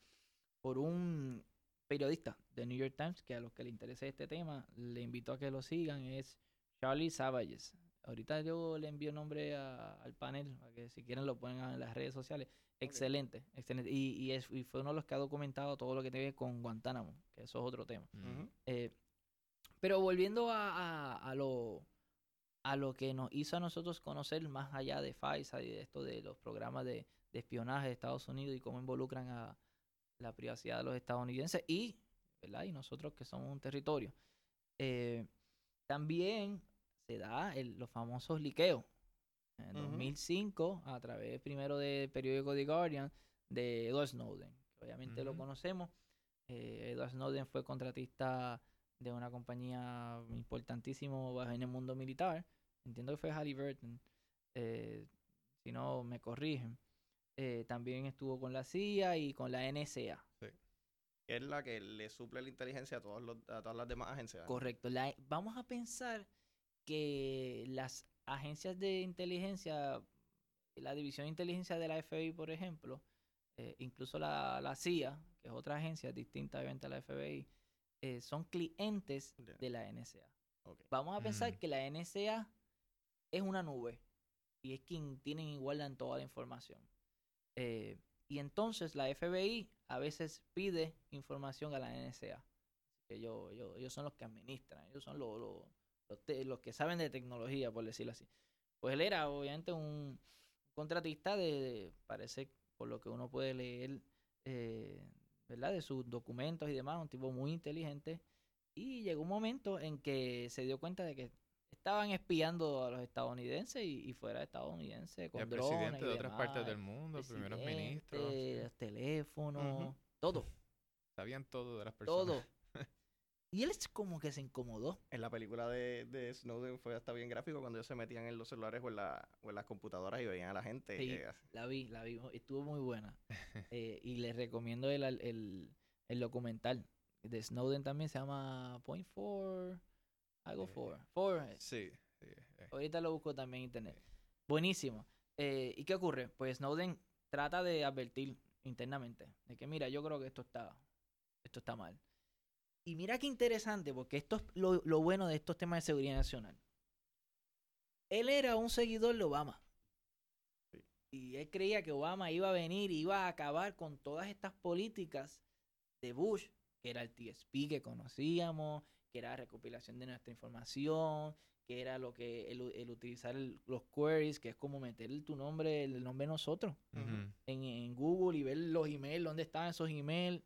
por un periodista de New York Times que a los que le interese este tema le invito a que lo sigan es Charlie Savages. Ahorita yo le envío nombre a- al panel para que si quieren lo pongan en las redes sociales. Excelente excelente. Y, y, es, y fue uno de los que ha documentado todo lo que tiene con Guantánamo que eso es otro tema. Eh, Pero volviendo a, a- a lo, a lo que nos hizo a nosotros conocer más allá de FISA y de esto de los programas de, de espionaje de Estados Unidos y cómo involucran a la privacidad de los estadounidenses y, ¿verdad? y nosotros que somos un territorio. Eh, también se da el- los famosos liqueos. En Ujú. 2005, a través primero del periódico The Guardian, de Edward Snowden. que Obviamente lo conocemos. Eh, Edward Snowden fue contratista de una compañía importantísimo en el mundo militar. Entiendo que fue Halliburton. eh, si no, me corrigen. Eh, también estuvo con la CIA y con la NSA. Que es la que le suple la inteligencia a, todos los, a todas las demás agencias. Correcto. La- vamos a pensar que las agencias de inteligencia, la división de inteligencia de la FBI, por ejemplo, eh, incluso la, la CIA, que es otra agencia distinta obviamente a la FBI, eh, son clientes de la NSA. Vamos a pensar Mm. que la NSA es una nube y es quien tiene igualdad en toda la información. Eh, y entonces la FBI a veces pide información a la NSA. Ellos, ellos, ellos son los que administran, ellos son los, los, los que saben de tecnología, por decirlo así. Pues él era obviamente un contratista de, de- parece por lo que uno puede leer, eh, ¿verdad? De sus documentos y demás, un tipo muy inteligente. Y llegó un momento en que se dio cuenta de que estaban espiando a los estadounidenses y, y fuera de estadounidenses Y con drones presidente y de otras partes del mundo, primeros ministros. sí. los teléfonos, todo, Sabían todo de las personas. todo. y él es como que se incomodó. En la película de, de Snowden fue hasta bien gráfico cuando ellos se metían en los celulares o en, la, o en las computadoras y veían a la gente. Sí. así- La vi, la vi, estuvo muy buena. Eh, y les recomiendo el, el, el documental de Snowden también, se llama Point Four, algo Eh. Four, eh, Sí. sí, eh. Ahorita lo busco también en internet. Buenísimo. Eh, ¿Y qué ocurre? Pues Snowden trata de advertir internamente de que, mira, yo creo que esto está, esto está mal. Y mira qué interesante, porque esto es lo, lo bueno de estos temas de seguridad nacional. Él era un seguidor de Obama. Sí. Y él creía que Obama iba a venir y iba a acabar con todas estas políticas de Bush, que era el TSP que conocíamos, que era la recopilación de nuestra información, que era lo que el, el utilizar el- los queries, que es como meter tu nombre, el nombre de nosotros en, en Google y ver los emails, dónde estaban esos emails.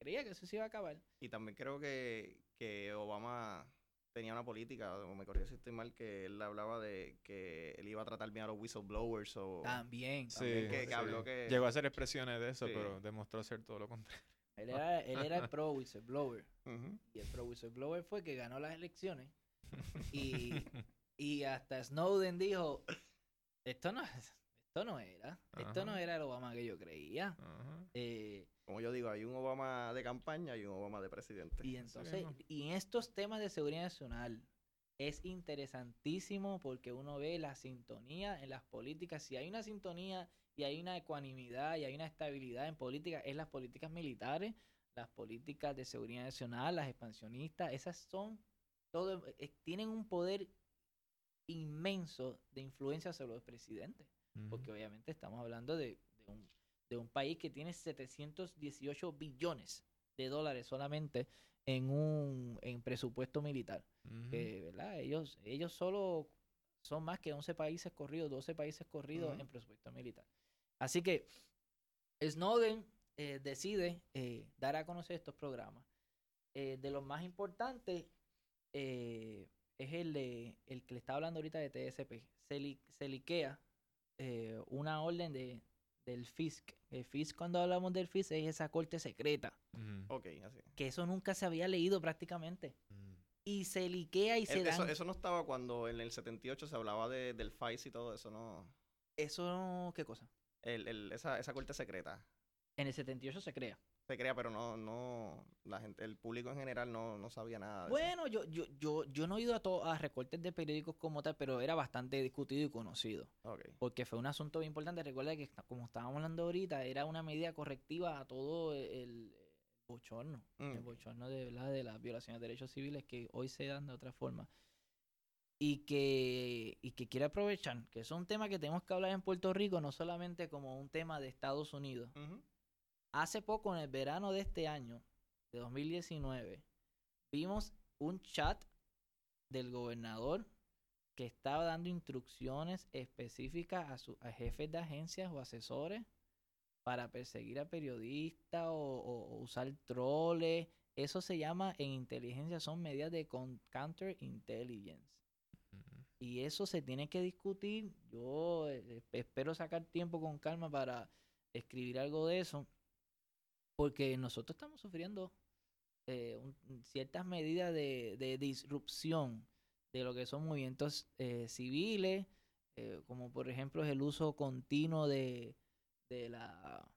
Creía que eso se iba a acabar. Y también creo que, que Obama tenía una política, o me corrijo si estoy mal, que él hablaba de que él iba a tratar bien a los whistleblowers o... También. Sí, que- que sí. habló que- Llegó a hacer expresiones de eso, Sí. pero demostró ser todo lo contrario. Él era, él era el pro whistleblower. Y el pro whistleblower fue que ganó las elecciones. Y, y hasta Snowden dijo, esto no, es- esto no era. Esto no era el Obama que yo creía. Eh, Como yo digo, hay un Obama de campaña y un Obama de presidente. Y entonces, y en estos temas de seguridad nacional, es interesantísimo porque uno ve la sintonía en las políticas. Si hay una sintonía y hay una ecuanimidad y hay una estabilidad en política, es las políticas militares, las políticas de seguridad nacional, las expansionistas, esas son, todo, eh, tienen un poder inmenso de influencia sobre los presidentes porque obviamente estamos hablando de, de un, de un país que tiene 718 billones de dólares solamente en un en presupuesto militar. Que, ¿verdad? Ellos, ellos solo son más que 11 países corridos, 12 países corridos en presupuesto militar. Así que Snowden eh, decide eh, dar a conocer estos programas. Eh, de los más importantes eh, es el, de, el que le estaba hablando ahorita de TSP. Se, li- se liquea eh, una orden de, del FISC. El FISC, cuando hablamos del FISC, es esa corte secreta. Ok, así. Que eso nunca se había leído prácticamente. Mm. Y se liquea y se dan... eso, eso no estaba cuando en el 78 se hablaba de, del FICE y todo eso, ¿no? Eso, ¿qué cosa? El, el- esa, esa corte secreta. En el 78 se crea. Se crea, pero no, no, la gente, el público en general no, no sabía nada de eso. Bueno, yo, yo, yo, yo no he ido a, to- a recortes de periódicos como tal, pero era bastante discutido y conocido. Porque fue un asunto bien importante. Recuerda que, como estábamos hablando ahorita, era una medida correctiva a todo el, bochorno. El Mm. bochorno de, ¿verdad? de las violaciones de derechos civiles que hoy se dan de otra forma. Y que, y que quiere aprovechar, que es un tema que tenemos que hablar en Puerto Rico, no solamente como un tema de Estados Unidos. Hace poco, en el verano de este año, de 2019, vimos un chat del gobernador que estaba dando instrucciones específicas a, su, a jefes de agencias o asesores para perseguir a periodistas o, o- o usar troles. Eso se llama en inteligencia, son medidas de counterintelligence. Y eso se tiene que discutir. Yo eh, espero sacar tiempo con calma para escribir algo de eso. Porque nosotros estamos sufriendo eh, un- ciertas medidas de, de disrupción de lo que son movimientos eh, civiles, como por ejemplo es el uso continuo de, de la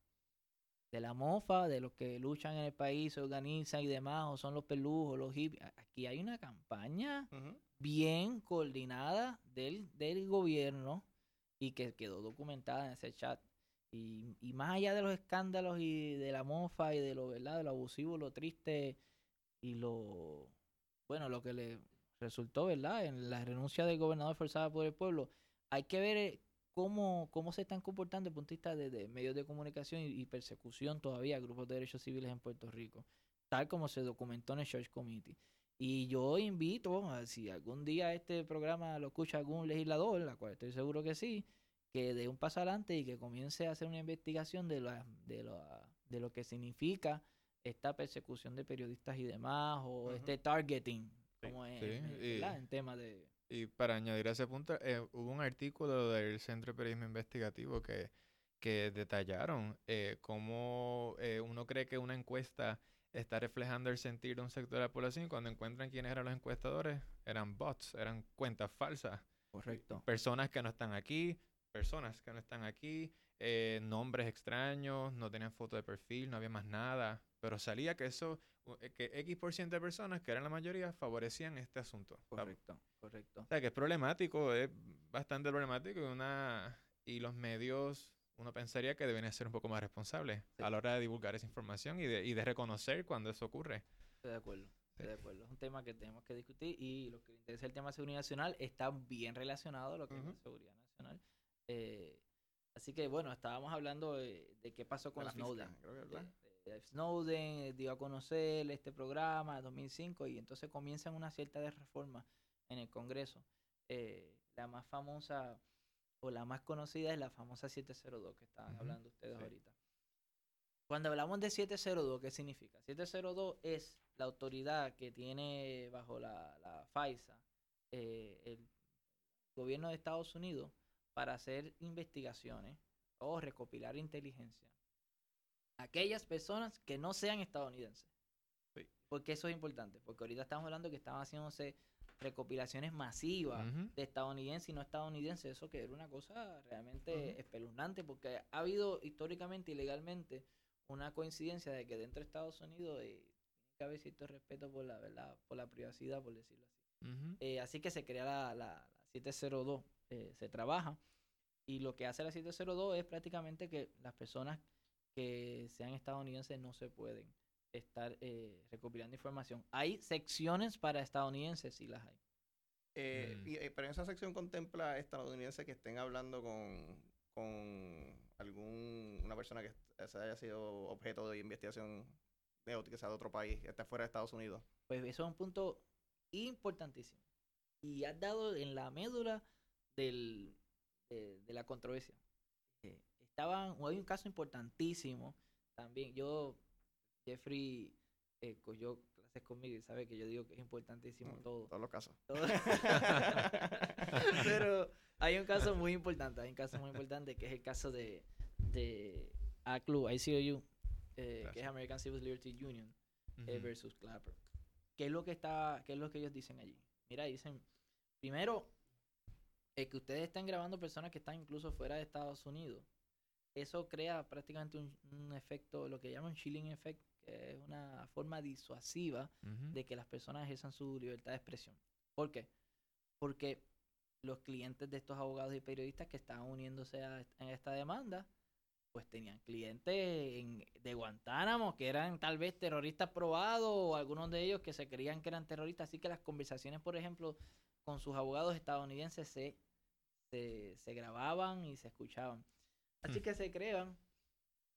de la mofa, de los que luchan en el país, se organizan y demás, o son los pelujos, los hippies. Aquí hay una campaña bien coordinada del, del gobierno y que quedó documentada en ese chat. Y, y más allá de los escándalos y de la mofa y de lo, ¿verdad? de lo abusivo, lo triste y lo, bueno, lo que le resultó, ¿verdad? En la renuncia del gobernador forzada por el pueblo, hay que ver eh, cómo, cómo se están comportando desde el punto de vista de, de medios de comunicación y, y persecución todavía a grupos de derechos civiles en Puerto Rico, tal como se documentó en el Church Committee. Y yo invito, a, si algún día este programa lo escucha algún legislador, la cual estoy seguro que sí, que dé un paso adelante y que comience a hacer una investigación de, la, de, lo, de lo que significa esta persecución de periodistas y demás, o Ujú. este targeting, como en, sí, en- y- ¿verdad? en tema de... Y para añadir a ese punto, eh, hubo un artículo del Centro de Periodismo Investigativo que, que detallaron eh, cómo eh, uno cree que una encuesta está reflejando el sentir de un sector de la población y cuando encuentran quiénes eran los encuestadores, eran bots, eran cuentas falsas. Correcto. Personas que no están aquí, personas que no están aquí, eh, nombres extraños, no tenían foto de perfil, no había más nada. Pero salía que eso, eh, que X por ciento de personas, que eran la mayoría, favorecían este asunto. Correcto, correcto. o sea, que es problemático, es bastante problemático y, una, y los medios, uno pensaría que deben ser un poco más responsables Sí. a la hora de divulgar esa información y de, y de reconocer cuando eso ocurre. Estoy de acuerdo. Estoy de acuerdo. Es un tema que tenemos que discutir y lo que le interesa el tema de seguridad nacional está bien relacionado a lo que es la seguridad nacional. Eh, así que bueno, estábamos hablando de, de qué pasó con Snowden. de Snowden eh, dio a conocer este programa en 2005 y entonces comienzan una cierta de reformas en el Congreso. Eh, la más famosa o la más conocida es la famosa 702 que estaban hablando ustedes sí. ahorita. Cuando hablamos de 702, ¿qué significa? 702 es la autoridad que tiene bajo la, la FISA eh, el gobierno de Estados Unidos para hacer investigaciones o recopilar inteligencia. Aquellas personas que no sean estadounidenses. Sí. Porque eso es importante, porque ahorita estamos hablando que estaban haciéndose recopilaciones masivas de estadounidenses y no estadounidenses, eso que era una cosa realmente espeluznante, porque ha habido históricamente y legalmente una coincidencia de que dentro de Estados Unidos eh, tiene que haber cierto respeto por la verdad, por la privacidad, por decirlo así. Eh, así que se crea la, la, la 702, eh, se trabaja. Y lo que hace la 702 es prácticamente que las personas que sean estadounidenses no se pueden estar eh, recopilando información. Hay secciones para estadounidenses, sí las hay. Eh, Mm. y, eh, pero en esa sección contempla estadounidenses que estén hablando con, con algún una persona que haya sido objeto de investigación de que sea de otro país, que esté fuera de Estados Unidos. Pues eso es un punto importantísimo. Y has dado en la médula del, de, de la controversia. Eh, estaban, hay un caso importantísimo también. Yo, Jeffrey, eh, cogió clases conmigo y sabe que yo digo que es importantísimo Mm, todo. todos los casos. todo. Pero hay un caso muy importante, hay un caso muy importante que es el caso de, de ACLU, ICOU, eh, que es. American Civil Liberty Union eh, versus Clapper. ¿Qué es lo que está, qué es lo que ellos dicen allí? Mira, dicen, primero, el que ustedes están grabando personas que están incluso fuera de Estados Unidos, eso crea prácticamente un, un efecto, lo que llaman chilling effect, que es una forma disuasiva de que las personas ejerzan su libertad de expresión. ¿Por qué? Porque los clientes de estos abogados y periodistas que estaban uniéndose a, est- a esta demanda, pues tenían clientes en- de Guantánamo que eran tal vez terroristas probados o algunos de ellos que se creían que eran terroristas. Así que las conversaciones, por ejemplo, con sus abogados estadounidenses se, se, se grababan y se escuchaban. Así que se crean,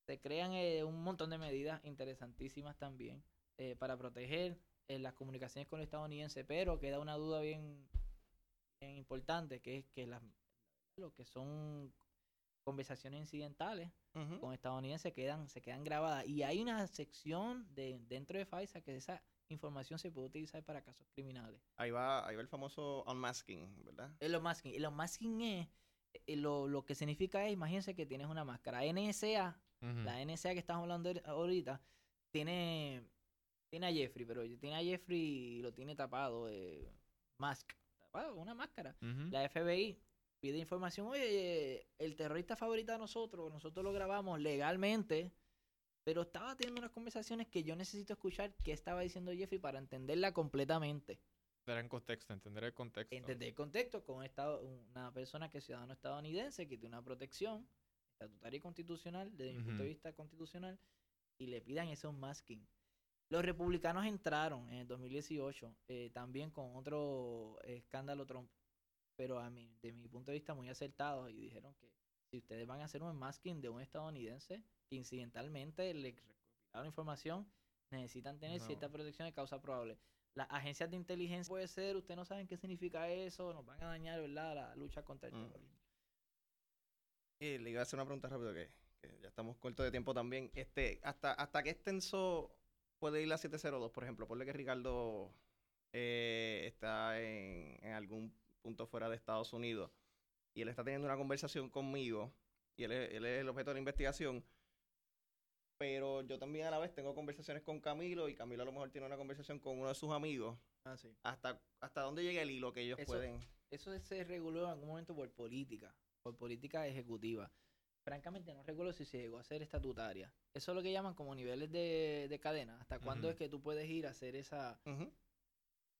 se crean eh, un montón de medidas interesantísimas también eh, para proteger en las comunicaciones con los estadounidenses, pero queda una duda bien, bien importante, que es que las lo que son conversaciones incidentales Ujú. con estadounidenses quedan, se quedan grabadas. Y hay una sección de, dentro de FISA que esa información se puede utilizar para casos criminales. Ahí va, ahí va el famoso unmasking, ¿verdad? El masking. El masking es, eh, lo, lo que significa es, imagínense que tienes una máscara. NSA, la NSA que estamos hablando ahori- ahorita, tiene, tiene a Jeffrey, pero tiene a Jeffrey y lo tiene tapado, eh, mask, tapado, una máscara. La FBI pide información, oye, el terrorista favorito de nosotros, nosotros lo grabamos legalmente, pero estaba teniendo unas conversaciones que yo necesito escuchar qué estaba diciendo Jeffrey para entenderla completamente. En contexto, entender el contexto. Entender el contexto con un estado, una persona que es ciudadano estadounidense, que tiene una protección estatutaria y constitucional, desde mi punto de vista constitucional, y le pidan esos masking. Los republicanos entraron en el 2018 eh, también con otro escándalo Trump, pero a mí, de mi punto de vista muy acertados y dijeron que si ustedes van a hacer un masking de un estadounidense que incidentalmente le recopilaron información, necesitan tener No. cierta protección de causa probable. Las agencias de inteligencia puede ser, ustedes no saben qué significa eso, nos van a dañar, ¿verdad? La lucha contra el Mm. terrorismo. Y le iba a hacer una pregunta rápido que, que ya estamos cortos de tiempo también. Este, ¿hasta, ¿Hasta qué extenso puede ir la 702? Por ejemplo, ponle que Ricardo eh, está en, en algún punto fuera de Estados Unidos y él está teniendo una conversación conmigo y él es, él es el objeto de la investigación. Pero yo también a la vez tengo conversaciones con Camilo y Camilo a lo mejor tiene una conversación con uno de sus amigos. Ah, sí. ¿Hasta, hasta dónde llega el hilo que ellos Eso- pueden...? Eso se reguló en algún momento por política, por política ejecutiva. Francamente no recuerdo si se llegó a ser estatutaria. Eso es lo que llaman como niveles de, de cadena. ¿Hasta cuándo es que tú puedes ir a hacer esa...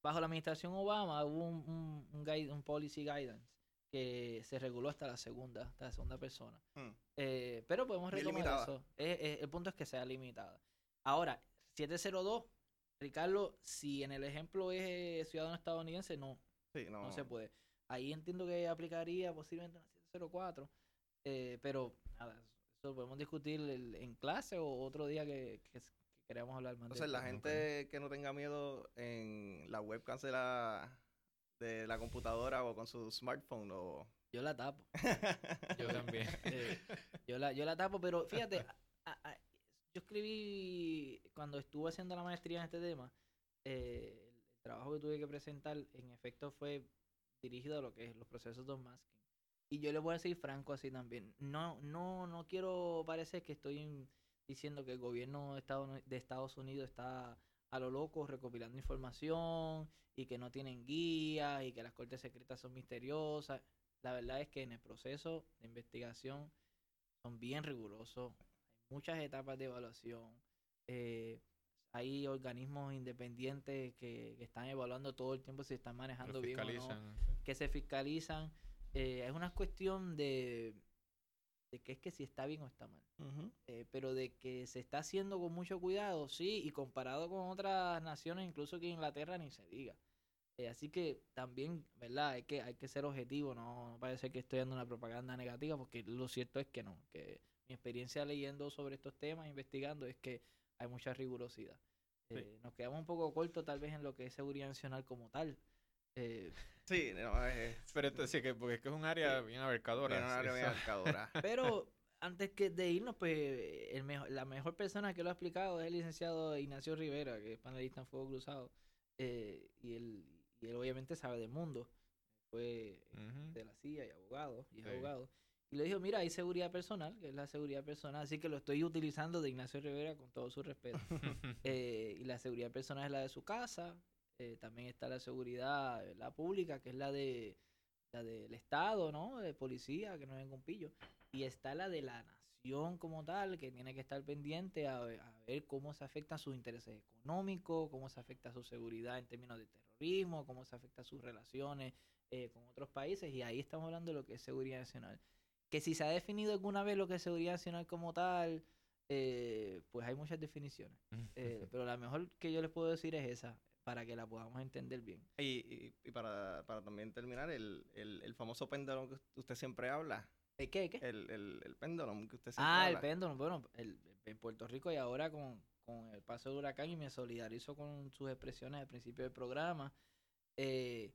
Bajo la administración Obama hubo un, un, un, guide- un policy guidance que se reguló hasta la segunda, hasta la segunda persona. Mm. Eh, pero podemos retomar eso. Eh, eh, el punto es que sea limitada. Ahora, 702, Ricardo, si en el ejemplo es eh, ciudadano estadounidense, no, Sí, no, no se puede. Ahí entiendo que aplicaría posiblemente una 704, eh, pero nada, eso lo podemos discutir el- en clase o otro día que, que, queramos hablar más de Entonces, la esto. gente que no tenga miedo en la webcam de la, de la computadora o con su smartphone o... Yo la tapo. Yo también. Eh, yo, la, yo la tapo, pero fíjate, a- a- yo escribí cuando estuve haciendo la maestría en este tema, eh, el trabajo que tuve que presentar en efecto fue dirigido a lo que es los procesos de masking. Y yo le voy a decir franco así también. No, no, no quiero parecer que estoy diciendo que el gobierno de Estados, de Estados Unidos está a lo loco recopilando información y que no tienen guías y que las cortes secretas son misteriosas. La verdad es que en el proceso de investigación son bien rigurosos. Hay muchas etapas de evaluación. eh, hay organismos independientes que, que están evaluando todo el tiempo si están manejando bien o no que se fiscalizan. Eh, es una cuestión de, de que es que si está bien o está mal. Eh, pero de que se está haciendo con mucho cuidado, sí, y comparado con otras naciones, incluso que Inglaterra ni se diga. Eh, así que también, ¿verdad? Hay que, hay que ser objetivo, no, no parece que estoy dando una propaganda negativa, porque lo cierto es que no, que mi experiencia leyendo sobre estos temas, investigando, es que hay mucha rigurosidad. Sí. Eh, nos quedamos un poco cortos tal vez en lo que es seguridad nacional como tal. Eh, Sí, no, es... Pero esto sí, que, porque es que es un área bien abarcadora. Bien, una área sí, bien eso- abarcadora. Pero antes que de irnos, pues el mejor, la mejor persona que lo ha explicado es el licenciado Ignacio Rivera, que es panelista en Fuego Cruzado. eh, y, él, y él obviamente sabe del mundo. Fue de la CIA y abogado, y es Sí. abogado. Y le dijo, mira, hay seguridad personal, que es la seguridad personal, así que lo estoy utilizando de Ignacio Rivera con todo su respeto. Eh, y la seguridad personal es la de su casa. Eh, también está la seguridad la pública, que es la de la del Estado, ¿no? De policía, que no es un pillo. Y está la de la nación como tal, que tiene que estar pendiente a, ve- a ver cómo se afectan sus intereses económicos, cómo se afecta su seguridad en términos de terrorismo, cómo se afecta sus relaciones eh, con otros países. Y ahí estamos hablando de lo que es seguridad nacional. Que si se ha definido alguna vez lo que es seguridad nacional como tal, eh, pues hay muchas definiciones. Eh, pero la mejor que yo les puedo decir es esa, para que la podamos entender bien. Y, y- y para, para también terminar, el, el, el famoso péndulo que usted siempre habla. ¿El qué? qué? El, el, el péndulo que usted siempre Ah, el habla. péndulo. Bueno, el, el en Puerto Rico y ahora con, con el paso del huracán y me solidarizo con sus expresiones al principio del programa. Eh,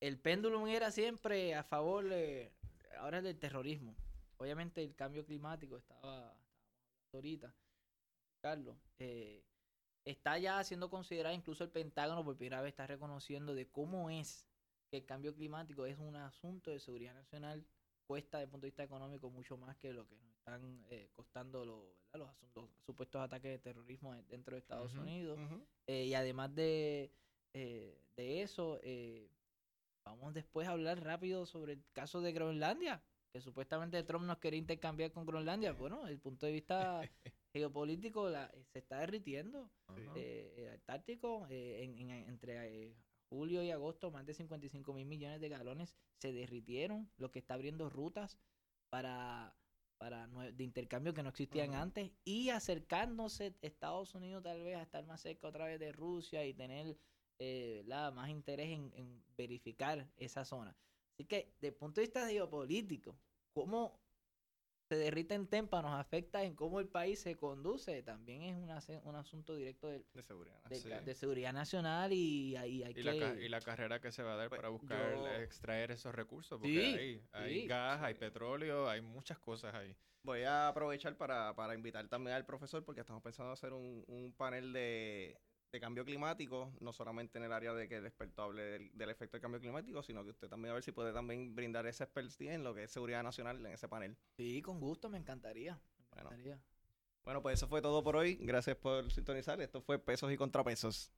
el péndulo era siempre a favor, de, ahora del terrorismo. Obviamente el cambio climático estaba, ahorita, Carlos, eh, está ya siendo considerado, incluso el Pentágono por primera vez está reconociendo de cómo es que el cambio climático es un asunto de seguridad nacional, cuesta desde el punto de vista económico mucho más que lo que nos están eh, costando los asuntos, supuestos ataques de terrorismo dentro de Estados Unidos. Eh, y además de, eh, de eso, vamos después a hablar rápido sobre el caso de Groenlandia, que supuestamente Trump nos quería intercambiar con Groenlandia. Bueno, desde el punto de vista geopolítico la, se está derritiendo. el Antártico en, entre julio y agosto, más de 55 mil millones de galones se derritieron, lo que está abriendo rutas para, para de intercambio que no existían antes y acercándose Estados Unidos tal vez a estar más cerca otra vez de Rusia y tener eh, más interés en, en, verificar esa zona. Así que, desde el punto de vista geopolítico, ¿cómo se derrite en témpanos afecta en cómo el país se conduce. También es un asunto directo de, seguridad, de, seguridad nacional y ahí hay y que... La, y la carrera que se va a dar pues, para buscar extraer esos recursos, porque hay, gas, hay petróleo, hay muchas cosas ahí. Voy a aprovechar para, para invitar también al profesor porque estamos pensando hacer un, un panel de, de cambio climático, no solamente en el área de que el experto hable del, efecto del cambio climático, sino que usted también a ver si puede también brindar esa expertise en lo que es seguridad nacional en ese panel. Sí, con gusto, me encantaría. bueno. bueno, pues eso fue todo por hoy. Gracias por sintonizar. Esto fue Pesos y Contrapesos.